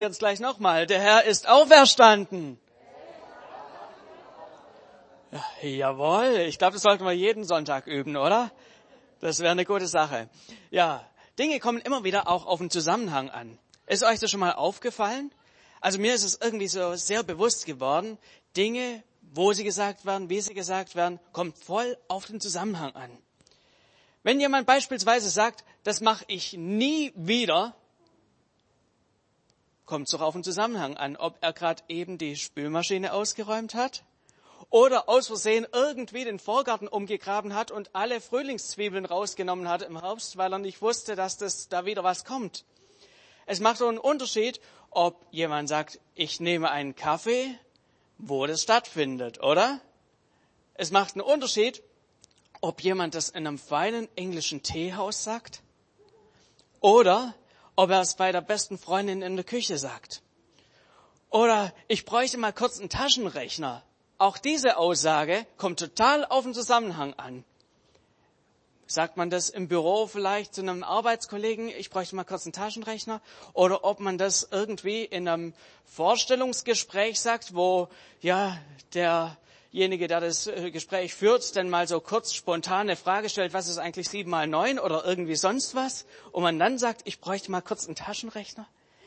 jetzt gleich nochmal. Der Herr ist auferstanden. Ja, jawohl, ich glaube, das sollten wir jeden Sonntag üben, oder? Das wäre eine gute Sache. Ja, Dinge kommen immer wieder auch auf den Zusammenhang an. Ist euch das schon mal aufgefallen? Also mir ist es irgendwie so sehr bewusst geworden, Dinge, wo sie gesagt werden, wie sie gesagt werden, kommt voll auf den Zusammenhang an. Wenn jemand beispielsweise sagt, das mache ich nie wieder, kommt es doch auf den Zusammenhang an, ob er gerade eben die Spülmaschine ausgeräumt hat oder aus Versehen irgendwie den Vorgarten umgegraben hat und alle Frühlingszwiebeln rausgenommen hat im Herbst, weil er nicht wusste, dass das da wieder was kommt. Es macht so einen Unterschied, ob jemand sagt, ich nehme einen Kaffee, wo das stattfindet, oder? Es macht einen Unterschied, ob jemand das in einem feinen englischen Teehaus sagt oder ob er es bei der besten Freundin in der Küche sagt. Oder ich bräuchte mal kurz einen Taschenrechner. Auch diese Aussage kommt total auf den Zusammenhang an. Sagt man das im Büro vielleicht zu einem Arbeitskollegen, ich bräuchte mal kurz einen Taschenrechner? Oder ob man das irgendwie in einem Vorstellungsgespräch sagt, wo ja derjenige, der das äh, Gespräch führt, dann mal so kurz spontan eine Frage stellt, was ist eigentlich sieben mal neun oder irgendwie sonst was? Und man dann sagt, ich bräuchte mal kurz einen Taschenrechner?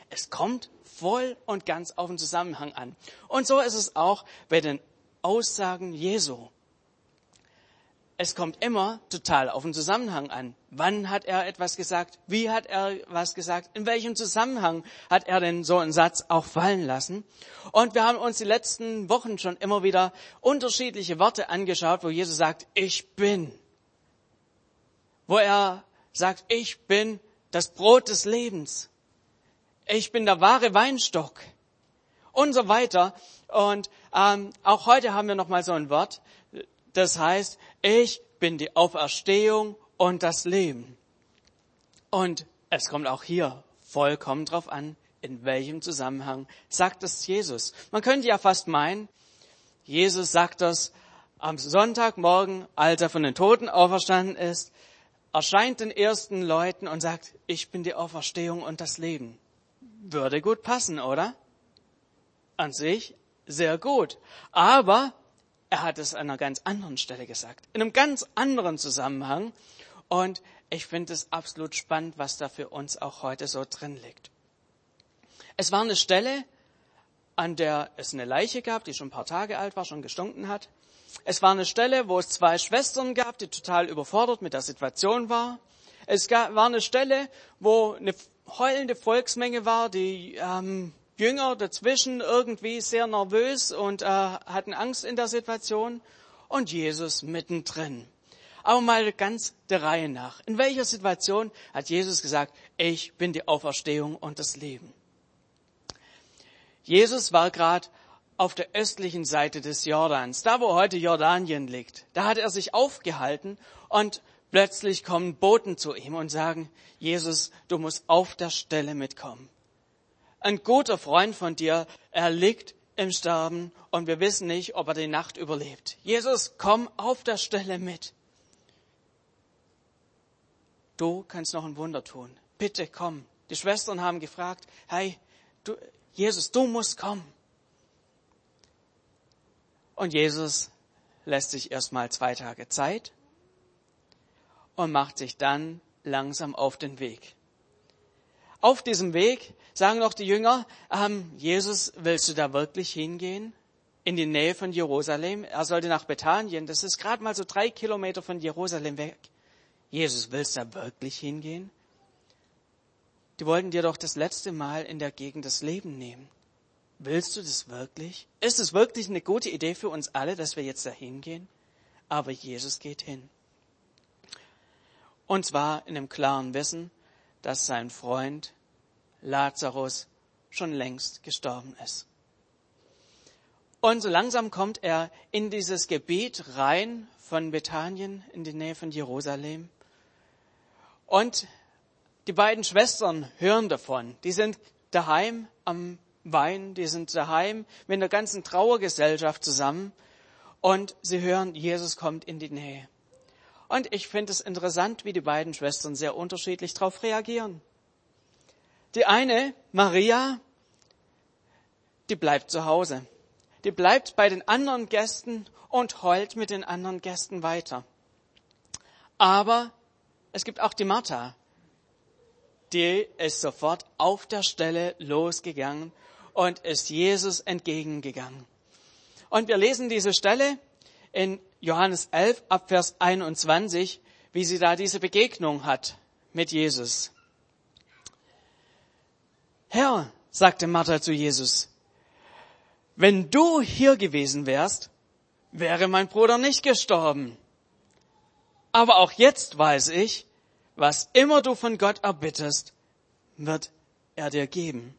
Es kommt voll und ganz auf den Zusammenhang an. Und so ist es auch bei den Aussagen Jesu es kommt immer total auf den Zusammenhang an. Wann hat er etwas gesagt? Wie hat er was gesagt? In welchem Zusammenhang hat er denn so einen Satz auch fallen lassen? Und wir haben uns die letzten Wochen schon immer wieder unterschiedliche Worte angeschaut, wo Jesus sagt, ich bin. Wo er sagt, ich bin das Brot des Lebens. Ich bin der wahre Weinstock. Und so weiter. Und ähm, auch heute haben wir noch mal so ein Wort, das heißt, ich bin die Auferstehung und das Leben. Und es kommt auch hier vollkommen drauf an, in welchem Zusammenhang sagt es Jesus. Man könnte ja fast meinen, Jesus sagt das am Sonntagmorgen, als er von den Toten auferstanden ist, erscheint den ersten Leuten und sagt, ich bin die Auferstehung und das Leben. Würde gut passen, oder? An sich sehr gut. Aber er hat es an einer ganz anderen Stelle gesagt, in einem ganz anderen Zusammenhang. Und ich finde es absolut spannend, was da für uns auch heute so drin liegt. Es war eine Stelle, an der es eine Leiche gab, die schon ein paar Tage alt war, schon gestunken hat. Es war eine Stelle, wo es zwei Schwestern gab, die total überfordert mit der Situation war. Es war eine Stelle, wo eine heulende Volksmenge war, die ähm, Jünger dazwischen irgendwie sehr nervös und äh, hatten Angst in der Situation und Jesus mittendrin. Aber mal ganz der Reihe nach. In welcher Situation hat Jesus gesagt, ich bin die Auferstehung und das Leben? Jesus war gerade auf der östlichen Seite des Jordans, da wo heute Jordanien liegt. Da hat er sich aufgehalten und plötzlich kommen Boten zu ihm und sagen, Jesus, du musst auf der Stelle mitkommen ein guter Freund von dir, er liegt im Sterben und wir wissen nicht, ob er die Nacht überlebt. Jesus, komm auf der Stelle mit. Du kannst noch ein Wunder tun. Bitte komm. Die Schwestern haben gefragt, hey, du, Jesus, du musst kommen. Und Jesus lässt sich erstmal zwei Tage Zeit und macht sich dann langsam auf den Weg. Auf diesem Weg sagen noch die Jünger, ähm, Jesus, willst du da wirklich hingehen? In die Nähe von Jerusalem? Er sollte nach Bethanien. Das ist gerade mal so drei Kilometer von Jerusalem weg. Jesus, willst du da wirklich hingehen? Die wollten dir doch das letzte Mal in der Gegend das Leben nehmen. Willst du das wirklich? Ist es wirklich eine gute Idee für uns alle, dass wir jetzt da hingehen? Aber Jesus geht hin. Und zwar in dem klaren Wissen, dass sein Freund Lazarus schon längst gestorben ist. Und so langsam kommt er in dieses Gebiet rein von Bethanien in die Nähe von Jerusalem. Und die beiden Schwestern hören davon. Die sind daheim am Wein, die sind daheim mit der ganzen Trauergesellschaft zusammen und sie hören, Jesus kommt in die Nähe. Und ich finde es interessant, wie die beiden Schwestern sehr unterschiedlich darauf reagieren. Die eine, Maria, die bleibt zu Hause. Die bleibt bei den anderen Gästen und heult mit den anderen Gästen weiter. Aber es gibt auch die Martha. Die ist sofort auf der Stelle losgegangen und ist Jesus entgegengegangen. Und wir lesen diese Stelle in Johannes 11 ab Vers 21, wie sie da diese Begegnung hat mit Jesus. Herr, sagte Martha zu Jesus, wenn du hier gewesen wärst, wäre mein Bruder nicht gestorben. Aber auch jetzt weiß ich, was immer du von Gott erbittest, wird er dir geben.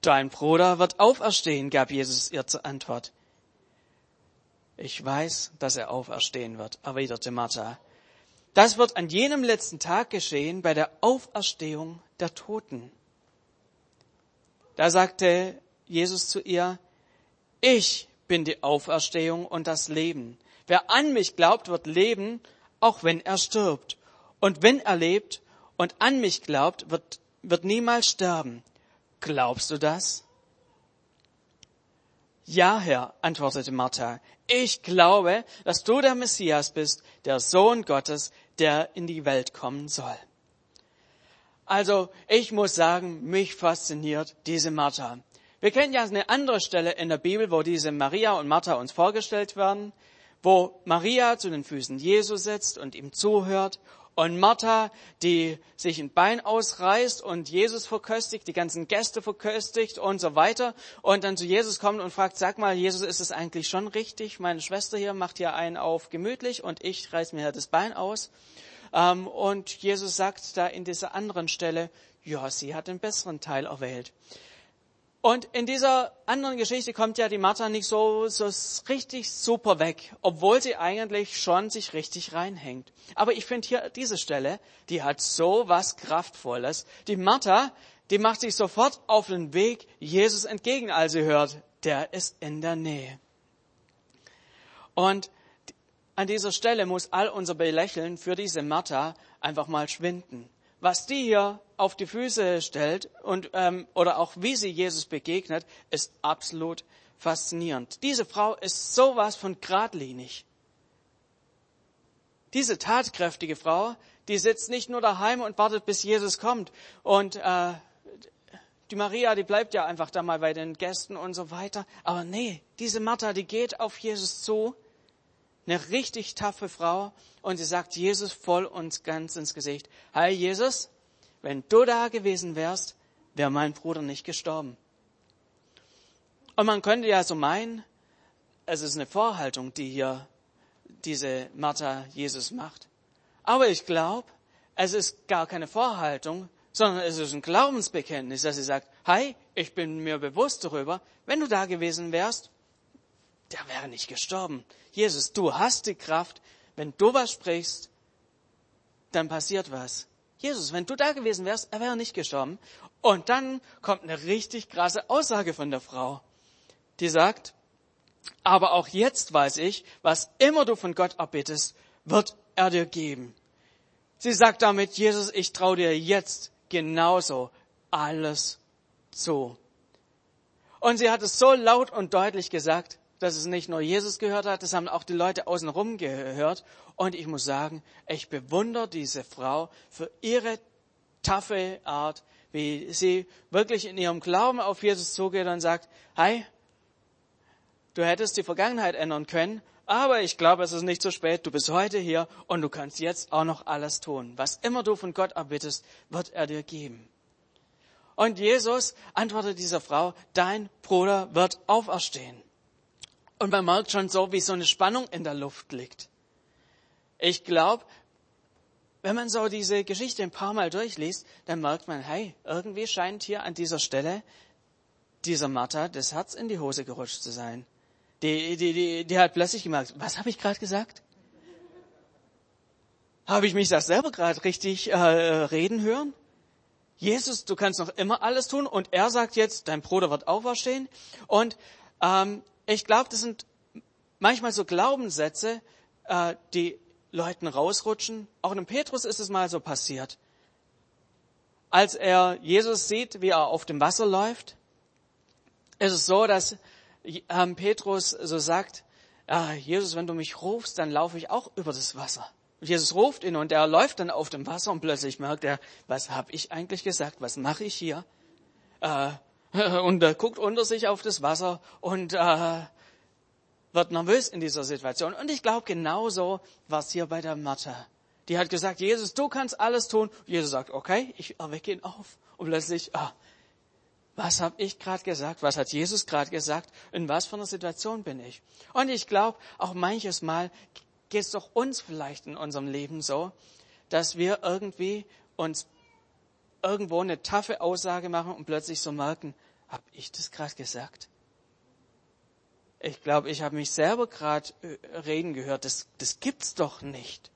Dein Bruder wird auferstehen, gab Jesus ihr zur Antwort. Ich weiß, dass er auferstehen wird, erwiderte Martha. Das wird an jenem letzten Tag geschehen bei der Auferstehung der Toten. Da sagte Jesus zu ihr, ich bin die Auferstehung und das Leben. Wer an mich glaubt, wird leben, auch wenn er stirbt. Und wenn er lebt und an mich glaubt, wird, wird niemals sterben. Glaubst du das? Ja, Herr, antwortete Martha, ich glaube, dass du der Messias bist, der Sohn Gottes, der in die Welt kommen soll. Also, ich muss sagen, mich fasziniert diese Martha. Wir kennen ja eine andere Stelle in der Bibel, wo diese Maria und Martha uns vorgestellt werden, wo Maria zu den Füßen Jesu sitzt und ihm zuhört und Martha, die sich ein Bein ausreißt und Jesus verköstigt, die ganzen Gäste verköstigt und so weiter und dann zu Jesus kommt und fragt, sag mal, Jesus, ist es eigentlich schon richtig? Meine Schwester hier macht hier einen auf gemütlich und ich reiß mir das Bein aus. Ähm, und Jesus sagt da in dieser anderen Stelle, ja, sie hat den besseren Teil erwählt. Und in dieser anderen Geschichte kommt ja die Martha nicht so, so richtig super weg, obwohl sie eigentlich schon sich richtig reinhängt. Aber ich finde hier diese Stelle, die hat so was Kraftvolles. Die Martha, die macht sich sofort auf den Weg Jesus entgegen, als sie hört, der ist in der Nähe. Und an dieser Stelle muss all unser Belächeln für diese Martha einfach mal schwinden was die hier auf die Füße stellt und ähm, oder auch wie sie Jesus begegnet, ist absolut faszinierend. Diese Frau ist sowas von geradlinig. Diese tatkräftige Frau, die sitzt nicht nur daheim und wartet, bis Jesus kommt. Und äh, die Maria, die bleibt ja einfach da mal bei den Gästen und so weiter. Aber nee, diese Martha, die geht auf Jesus zu eine richtig taffe Frau und sie sagt Jesus voll und ganz ins Gesicht, Hi Jesus, wenn du da gewesen wärst, wäre mein Bruder nicht gestorben. Und man könnte ja so meinen, es ist eine Vorhaltung, die hier diese Martha Jesus macht. Aber ich glaube, es ist gar keine Vorhaltung, sondern es ist ein Glaubensbekenntnis, dass sie sagt, Hi, ich bin mir bewusst darüber, wenn du da gewesen wärst, der wäre nicht gestorben. Jesus, du hast die Kraft, wenn du was sprichst, dann passiert was. Jesus, wenn du da gewesen wärst, er wäre nicht gestorben. Und dann kommt eine richtig krasse Aussage von der Frau, die sagt, aber auch jetzt weiß ich, was immer du von Gott erbittest, wird er dir geben. Sie sagt damit, Jesus, ich traue dir jetzt genauso alles zu. Und sie hat es so laut und deutlich gesagt, dass es nicht nur Jesus gehört hat, das haben auch die Leute außenrum gehört. Und ich muss sagen, ich bewundere diese Frau für ihre taffe Art, wie sie wirklich in ihrem Glauben auf Jesus zugeht und sagt, hey, du hättest die Vergangenheit ändern können, aber ich glaube, es ist nicht zu spät. Du bist heute hier und du kannst jetzt auch noch alles tun. Was immer du von Gott erbittest, wird er dir geben. Und Jesus antwortet dieser Frau, dein Bruder wird auferstehen. Und man merkt schon so, wie so eine Spannung in der Luft liegt. Ich glaube, wenn man so diese Geschichte ein paar Mal durchliest, dann merkt man, hey, irgendwie scheint hier an dieser Stelle dieser Martha das Herz in die Hose gerutscht zu sein. Die, die, die, die hat plötzlich gemerkt, was habe ich gerade gesagt? Habe ich mich das selber gerade richtig äh, reden hören? Jesus, du kannst noch immer alles tun und er sagt jetzt, dein Bruder wird auferstehen. Und ähm, ich glaube, das sind manchmal so Glaubenssätze, äh, die Leuten rausrutschen. Auch dem Petrus ist es mal so passiert. Als er Jesus sieht, wie er auf dem Wasser läuft, Es ist so, dass ähm, Petrus so sagt, ah, Jesus, wenn du mich rufst, dann laufe ich auch über das Wasser. Und Jesus ruft ihn und er läuft dann auf dem Wasser und plötzlich merkt er, was habe ich eigentlich gesagt? Was mache ich hier? Äh, und er guckt unter sich auf das Wasser und äh, wird nervös in dieser Situation. Und ich glaube, genauso war es hier bei der Martha. Die hat gesagt, Jesus, du kannst alles tun. Jesus sagt, okay, ich erwecke ihn auf. Und plötzlich, ah, was habe ich gerade gesagt? Was hat Jesus gerade gesagt? In was für einer Situation bin ich? Und ich glaube, auch manches Mal geht es doch uns vielleicht in unserem Leben so, dass wir irgendwie uns irgendwo eine taffe Aussage machen und plötzlich so merken, habe ich das gerade gesagt? Ich glaube, ich habe mich selber gerade äh, reden gehört. Das, das gibt's doch nicht.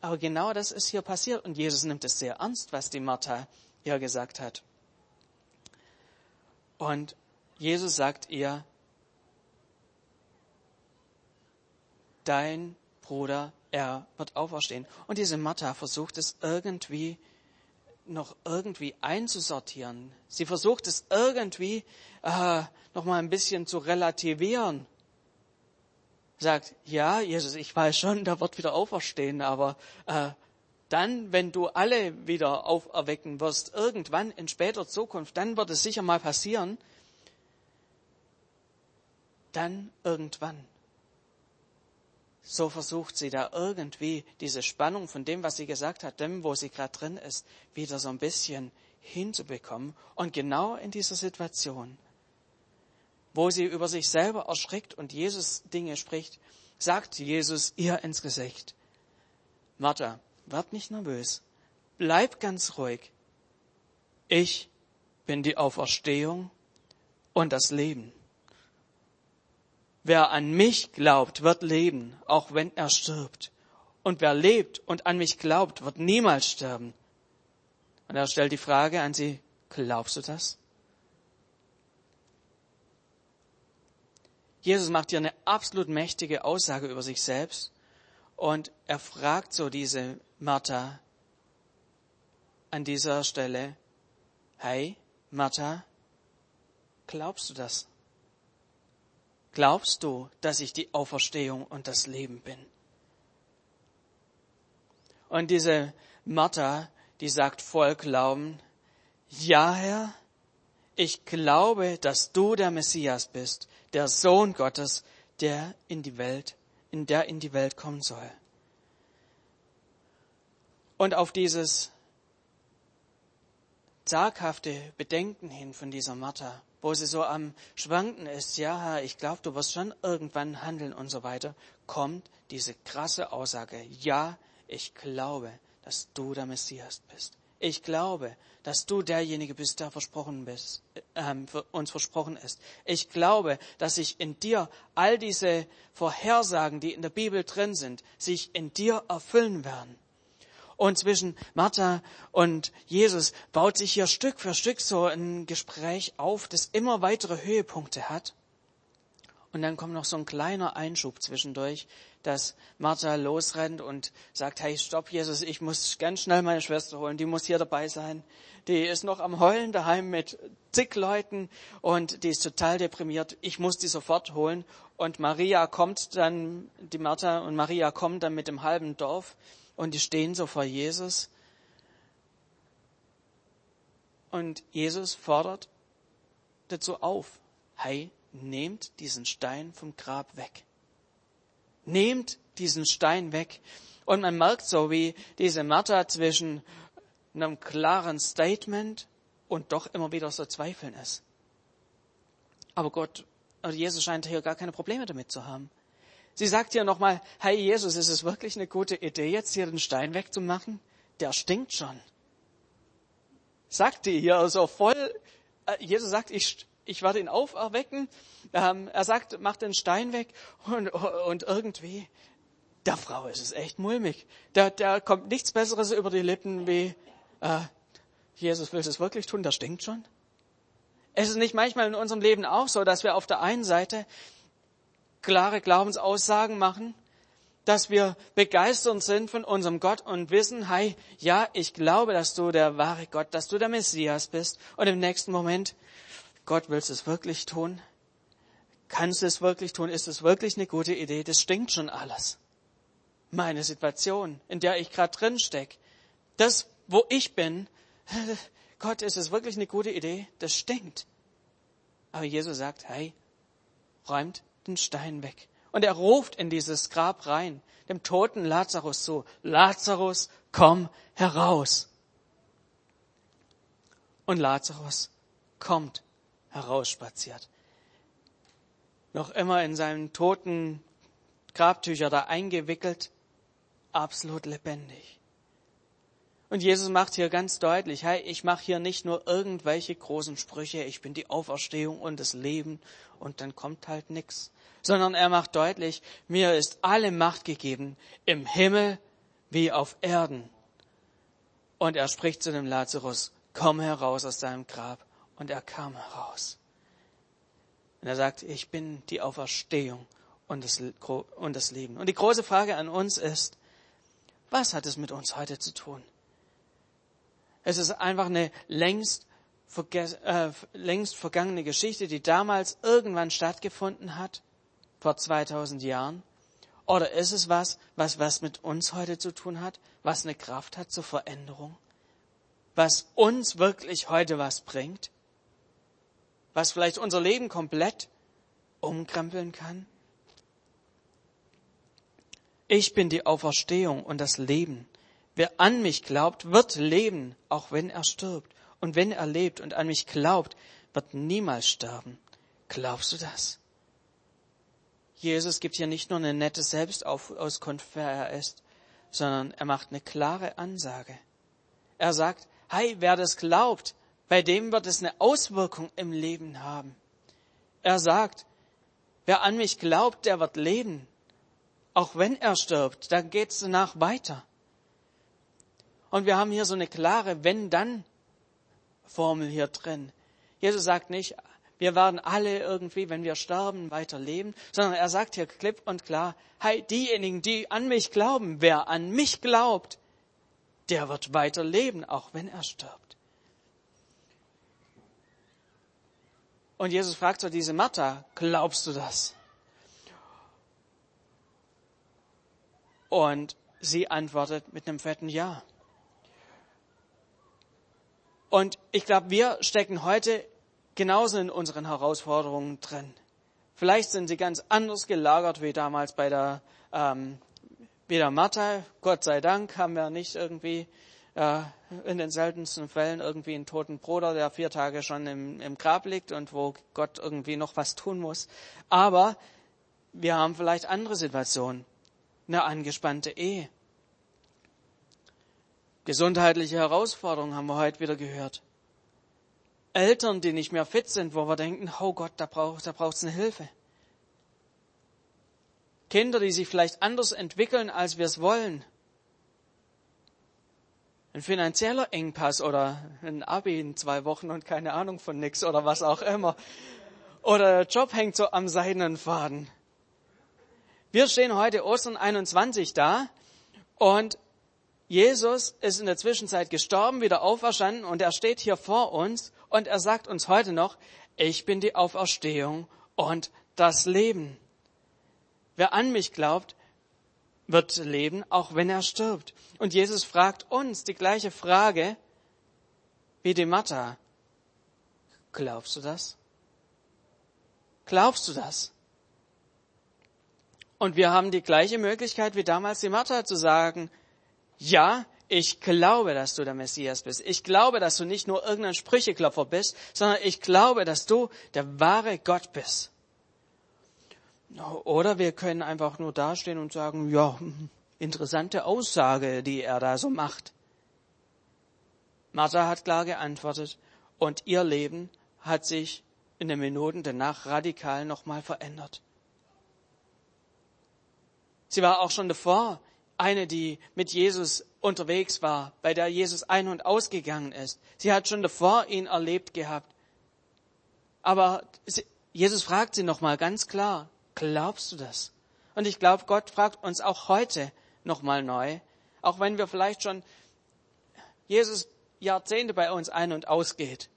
Aber genau das ist hier passiert und Jesus nimmt es sehr ernst, was die Martha ihr gesagt hat. Und Jesus sagt ihr, dein Bruder, er wird auferstehen. Und diese Martha versucht es irgendwie noch irgendwie einzusortieren. Sie versucht es irgendwie äh, noch mal ein bisschen zu relativieren. Sagt, ja, Jesus, ich weiß schon, der wird wieder auferstehen, aber äh, dann, wenn du alle wieder auferwecken wirst, irgendwann in später Zukunft, dann wird es sicher mal passieren. Dann irgendwann. So versucht sie da irgendwie diese Spannung von dem, was sie gesagt hat, dem, wo sie gerade drin ist, wieder so ein bisschen hinzubekommen. Und genau in dieser Situation, wo sie über sich selber erschrickt und Jesus Dinge spricht, sagt Jesus ihr ins Gesicht, Martha, werd nicht nervös, bleib ganz ruhig. Ich bin die Auferstehung und das Leben. Wer an mich glaubt, wird leben, auch wenn er stirbt. Und wer lebt und an mich glaubt, wird niemals sterben. Und er stellt die Frage an sie, glaubst du das? Jesus macht hier eine absolut mächtige Aussage über sich selbst und er fragt so diese Martha an dieser Stelle, hey Martha, glaubst du das? Glaubst du, dass ich die Auferstehung und das Leben bin? Und diese Martha, die sagt voll Glauben, ja Herr, ich glaube, dass du der Messias bist, der Sohn Gottes, der in die Welt, in der in die Welt kommen soll. Und auf dieses zaghafte Bedenken hin von dieser Martha wo sie so am Schwanken ist, ja, ich glaube, du wirst schon irgendwann handeln und so weiter, kommt diese krasse Aussage, ja, ich glaube, dass du der Messias bist. Ich glaube, dass du derjenige bist, der versprochen bist, äh, für uns versprochen ist. Ich glaube, dass sich in dir all diese Vorhersagen, die in der Bibel drin sind, sich in dir erfüllen werden. Und zwischen Martha und Jesus baut sich hier Stück für Stück so ein Gespräch auf, das immer weitere Höhepunkte hat. Und dann kommt noch so ein kleiner Einschub zwischendurch, dass Martha losrennt und sagt, hey, stopp, Jesus, ich muss ganz schnell meine Schwester holen, die muss hier dabei sein. Die ist noch am Heulen daheim mit zig Leuten und die ist total deprimiert. Ich muss die sofort holen. Und Maria kommt dann, die Martha und Maria kommen dann mit dem halben Dorf und die stehen so vor Jesus. Und Jesus fordert dazu auf, hey, nehmt diesen Stein vom Grab weg. Nehmt diesen Stein weg. Und man merkt so, wie diese Martha zwischen einem klaren Statement und doch immer wieder so zweifeln ist. Aber Gott, oder Jesus scheint hier gar keine Probleme damit zu haben. Sie sagt hier nochmal, hey Jesus, ist es wirklich eine gute Idee, jetzt hier den Stein wegzumachen? Der stinkt schon. Sagt die hier so voll, äh, Jesus sagt, ich, ich werde ihn auferwecken. Ähm, er sagt, mach den Stein weg und, und irgendwie, der Frau ist es echt mulmig. Da, da kommt nichts Besseres über die Lippen wie, äh, Jesus will es wirklich tun, der stinkt schon. Es ist nicht manchmal in unserem Leben auch so, dass wir auf der einen Seite klare Glaubensaussagen machen, dass wir begeistert sind von unserem Gott und wissen, hey, ja, ich glaube, dass du der wahre Gott, dass du der Messias bist. Und im nächsten Moment, Gott, willst du es wirklich tun? Kannst du es wirklich tun? Ist es wirklich eine gute Idee? Das stinkt schon alles. Meine Situation, in der ich gerade drin steck, das, wo ich bin, Gott, ist es wirklich eine gute Idee? Das stinkt. Aber Jesus sagt, hey, räumt den Stein weg. Und er ruft in dieses Grab rein, dem toten Lazarus zu, Lazarus, komm heraus. Und Lazarus kommt herausspaziert. Noch immer in seinen toten Grabtücher da eingewickelt, absolut lebendig. Und Jesus macht hier ganz deutlich, hey, ich mache hier nicht nur irgendwelche großen Sprüche, ich bin die Auferstehung und das Leben und dann kommt halt nichts, sondern er macht deutlich, mir ist alle Macht gegeben im Himmel wie auf Erden. Und er spricht zu dem Lazarus, komm heraus aus deinem Grab. Und er kam heraus. Und er sagt, ich bin die Auferstehung und das, und das Leben. Und die große Frage an uns ist, was hat es mit uns heute zu tun? Es ist einfach eine längst, äh, längst vergangene Geschichte, die damals irgendwann stattgefunden hat, vor 2000 Jahren. Oder ist es was, was was mit uns heute zu tun hat, was eine Kraft hat zur Veränderung, was uns wirklich heute was bringt, was vielleicht unser Leben komplett umkrempeln kann? Ich bin die Auferstehung und das Leben. Wer an mich glaubt, wird leben, auch wenn er stirbt. Und wenn er lebt und an mich glaubt, wird niemals sterben. Glaubst du das? Jesus gibt hier nicht nur eine nette Selbstauskunft, wer er ist, sondern er macht eine klare Ansage. Er sagt, hey, wer das glaubt, bei dem wird es eine Auswirkung im Leben haben. Er sagt, wer an mich glaubt, der wird leben. Auch wenn er stirbt, dann geht's danach weiter. Und wir haben hier so eine klare Wenn-Dann-Formel hier drin. Jesus sagt nicht, wir werden alle irgendwie, wenn wir sterben, weiter leben, sondern er sagt hier klipp und klar, hey, diejenigen, die an mich glauben, wer an mich glaubt, der wird weiter leben, auch wenn er stirbt. Und Jesus fragt so diese Martha, glaubst du das? Und sie antwortet mit einem fetten Ja. Und ich glaube, wir stecken heute genauso in unseren Herausforderungen drin. Vielleicht sind sie ganz anders gelagert wie damals bei der, ähm, wie der Martha. Gott sei Dank haben wir nicht irgendwie äh, in den seltensten Fällen irgendwie einen toten Bruder, der vier Tage schon im, im Grab liegt und wo Gott irgendwie noch was tun muss. Aber wir haben vielleicht andere Situationen. Eine angespannte Ehe. Gesundheitliche Herausforderungen haben wir heute wieder gehört. Eltern, die nicht mehr fit sind, wo wir denken, oh Gott, da braucht da braucht's eine Hilfe. Kinder, die sich vielleicht anders entwickeln, als wir es wollen. Ein finanzieller Engpass oder ein Abi in zwei Wochen und keine Ahnung von nix oder was auch immer. Oder der Job hängt so am seidenen Faden. Wir stehen heute Ostern 21 da und Jesus ist in der Zwischenzeit gestorben, wieder auferstanden und er steht hier vor uns und er sagt uns heute noch, ich bin die Auferstehung und das Leben. Wer an mich glaubt, wird leben, auch wenn er stirbt. Und Jesus fragt uns die gleiche Frage wie die Martha. Glaubst du das? Glaubst du das? Und wir haben die gleiche Möglichkeit wie damals die Martha zu sagen, ja, ich glaube, dass du der Messias bist. Ich glaube, dass du nicht nur irgendein Sprücheklopfer bist, sondern ich glaube, dass du der wahre Gott bist. Oder wir können einfach nur dastehen und sagen, ja, interessante Aussage, die er da so macht. Martha hat klar geantwortet und ihr Leben hat sich in den Minuten danach radikal nochmal verändert. Sie war auch schon davor eine, die mit Jesus unterwegs war, bei der Jesus ein- und ausgegangen ist. Sie hat schon davor ihn erlebt gehabt. Aber Jesus fragt sie nochmal ganz klar, glaubst du das? Und ich glaube, Gott fragt uns auch heute nochmal neu, auch wenn wir vielleicht schon Jesus Jahrzehnte bei uns ein- und ausgeht,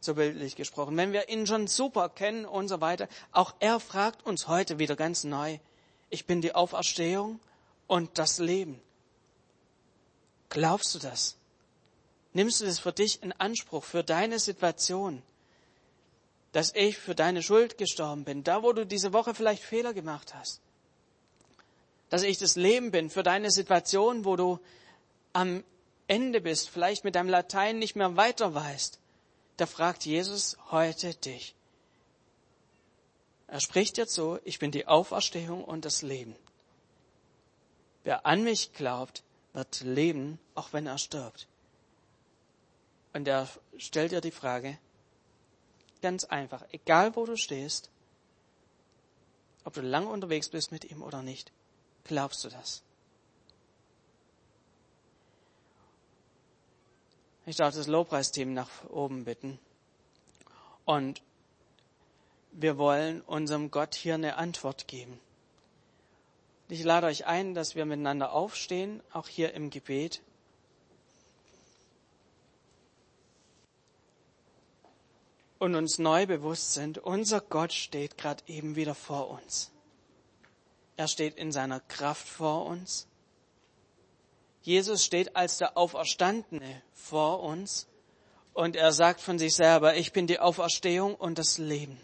so bildlich gesprochen, wenn wir ihn schon super kennen und so weiter, auch er fragt uns heute wieder ganz neu, ich bin die Auferstehung und das Leben. Glaubst du das? Nimmst du das für dich in Anspruch, für deine Situation? Dass ich für deine Schuld gestorben bin, da wo du diese Woche vielleicht Fehler gemacht hast. Dass ich das Leben bin für deine Situation, wo du am Ende bist, vielleicht mit deinem Latein nicht mehr weiter weißt. Da fragt Jesus heute dich. Er spricht jetzt so, ich bin die Auferstehung und das Leben. Wer an mich glaubt, wird leben, auch wenn er stirbt. Und er stellt dir die Frage, ganz einfach, egal wo du stehst, ob du lange unterwegs bist mit ihm oder nicht, glaubst du das? Ich darf das Lobpreisteam nach oben bitten. Und wir wollen unserem Gott hier eine Antwort geben. Ich lade euch ein, dass wir miteinander aufstehen, auch hier im Gebet. Und uns neu bewusst sind, unser Gott steht gerade eben wieder vor uns. Er steht in seiner Kraft vor uns. Jesus steht als der Auferstandene vor uns und er sagt von sich selber, ich bin die Auferstehung und das Leben.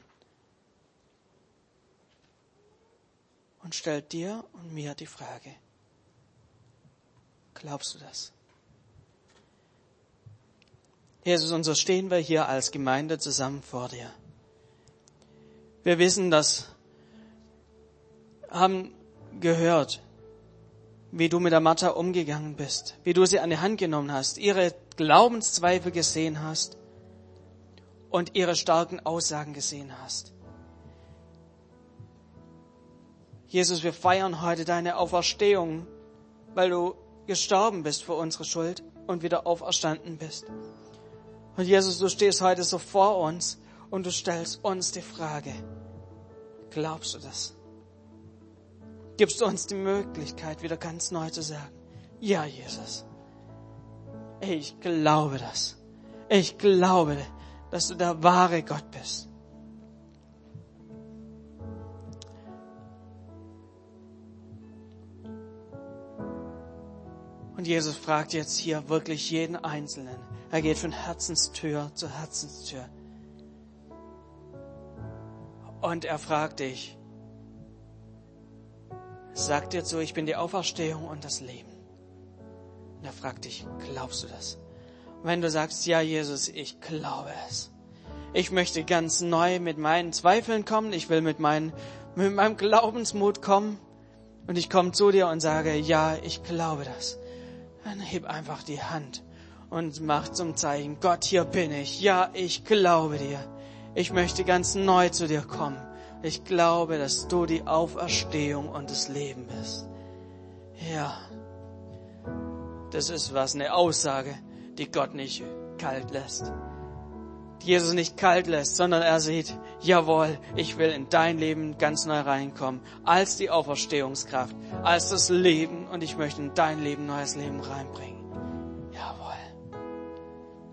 Und stellt dir und mir die Frage, glaubst du das? Jesus, und so stehen wir hier als Gemeinde zusammen vor dir. Wir wissen, dass, haben gehört, wie du mit der Martha umgegangen bist, wie du sie an die Hand genommen hast, ihre Glaubenszweifel gesehen hast und ihre starken Aussagen gesehen hast. Jesus, wir feiern heute deine Auferstehung, weil du gestorben bist für unsere Schuld und wieder auferstanden bist. Und Jesus, du stehst heute so vor uns und du stellst uns die Frage, glaubst du das? Gibst du uns die Möglichkeit, wieder ganz neu zu sagen, ja, Jesus, ich glaube das. Ich glaube, dass du der wahre Gott bist. Und Jesus fragt jetzt hier wirklich jeden Einzelnen. Er geht von Herzenstür zu Herzenstür. Und er fragt dich, sagt dir zu, ich bin die Auferstehung und das Leben. Und er fragt dich, glaubst du das? Und wenn du sagst, ja Jesus, ich glaube es. Ich möchte ganz neu mit meinen Zweifeln kommen. Ich will mit, meinen, mit meinem Glaubensmut kommen. Und ich komme zu dir und sage, ja, ich glaube das dann heb einfach die Hand und mach zum Zeichen, Gott, hier bin ich. Ja, ich glaube dir. Ich möchte ganz neu zu dir kommen. Ich glaube, dass du die Auferstehung und das Leben bist. Ja, das ist was, eine Aussage, die Gott nicht kalt lässt. Jesus nicht kalt lässt, sondern er sieht, jawohl, ich will in dein Leben ganz neu reinkommen, als die Auferstehungskraft, als das Leben und ich möchte in dein Leben neues Leben reinbringen. Jawohl.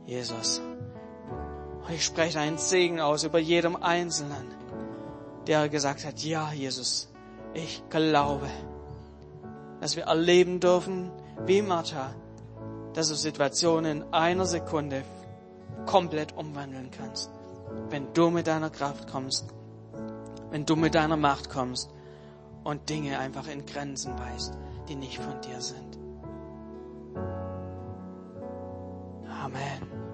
Jesus. Und ich spreche einen Segen aus über jedem Einzelnen, der gesagt hat, ja, Jesus, ich glaube, dass wir erleben dürfen, wie Martha, dass du Situationen in einer Sekunde komplett umwandeln kannst wenn du mit deiner Kraft kommst, wenn du mit deiner Macht kommst und Dinge einfach in Grenzen weist, die nicht von dir sind. Amen.